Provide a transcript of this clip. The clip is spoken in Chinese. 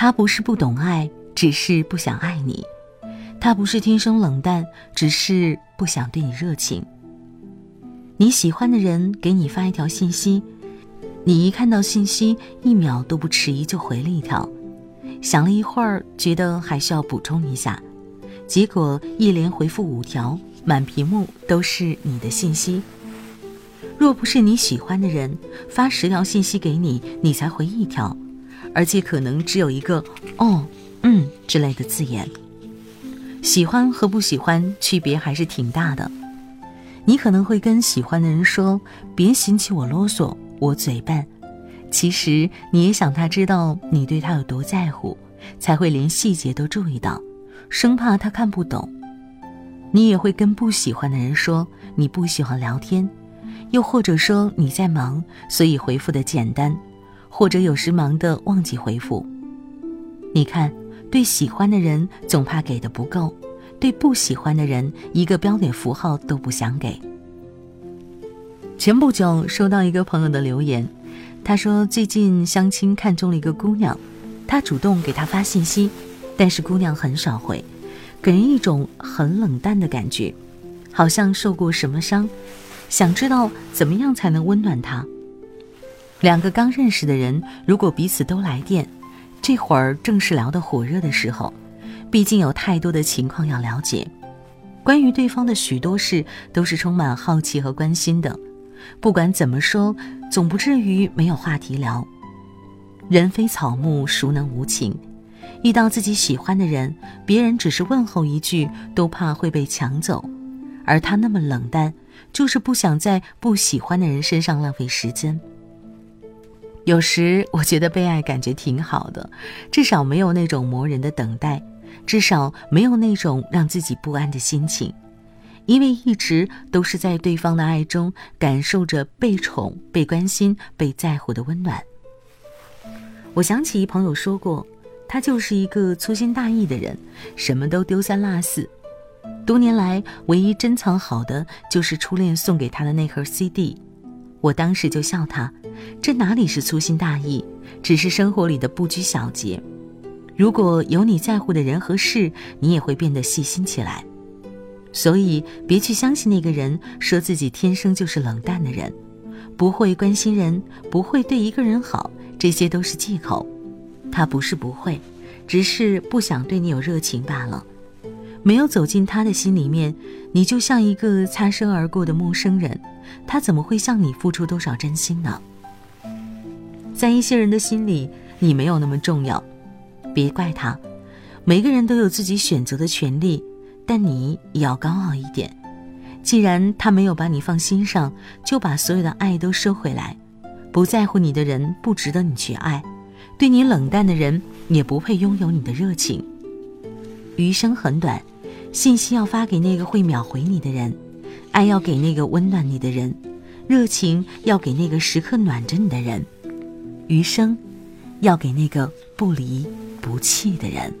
他不是不懂爱，只是不想爱你；他不是天生冷淡，只是不想对你热情。你喜欢的人给你发一条信息，你一看到信息，一秒都不迟疑就回了一条，想了一会儿，觉得还需要补充一下，结果一连回复五条，满屏幕都是你的信息。若不是你喜欢的人发十条信息给你，你才回一条，而且可能只有一个“哦”“嗯”之类的字眼。喜欢和不喜欢区别还是挺大的。你可能会跟喜欢的人说：“别嫌弃我啰嗦，我嘴笨。”其实你也想他知道你对他有多在乎，才会连细节都注意到，生怕他看不懂。你也会跟不喜欢的人说：“你不喜欢聊天。”又或者说你在忙，所以回复的简单，或者有时忙的忘记回复。你看，对喜欢的人总怕给的不够，对不喜欢的人一个标点符号都不想给。前不久收到一个朋友的留言，他说最近相亲看中了一个姑娘，他主动给她发信息，但是姑娘很少回，给人一种很冷淡的感觉，好像受过什么伤。想知道怎么样才能温暖他。两个刚认识的人，如果彼此都来电，这会儿正是聊得火热的时候，毕竟有太多的情况要了解，关于对方的许多事都是充满好奇和关心的。不管怎么说，总不至于没有话题聊。人非草木，孰能无情？遇到自己喜欢的人，别人只是问候一句，都怕会被抢走。而他那么冷淡，就是不想在不喜欢的人身上浪费时间。有时我觉得被爱感觉挺好的，至少没有那种磨人的等待，至少没有那种让自己不安的心情，因为一直都是在对方的爱中感受着被宠、被关心、被在乎的温暖。我想起一朋友说过，他就是一个粗心大意的人，什么都丢三落四。多年来，唯一珍藏好的就是初恋送给他的那盒 CD。我当时就笑他，这哪里是粗心大意，只是生活里的不拘小节。如果有你在乎的人和事，你也会变得细心起来。所以，别去相信那个人说自己天生就是冷淡的人，不会关心人，不会对一个人好，这些都是借口。他不是不会，只是不想对你有热情罢了。没有走进他的心里面，你就像一个擦身而过的陌生人，他怎么会向你付出多少真心呢？在一些人的心里，你没有那么重要，别怪他。每个人都有自己选择的权利，但你也要高傲一点。既然他没有把你放心上，就把所有的爱都收回来。不在乎你的人不值得你去爱，对你冷淡的人也不配拥有你的热情。余生很短。信息要发给那个会秒回你的人，爱要给那个温暖你的人，热情要给那个时刻暖着你的人，余生，要给那个不离不弃的人。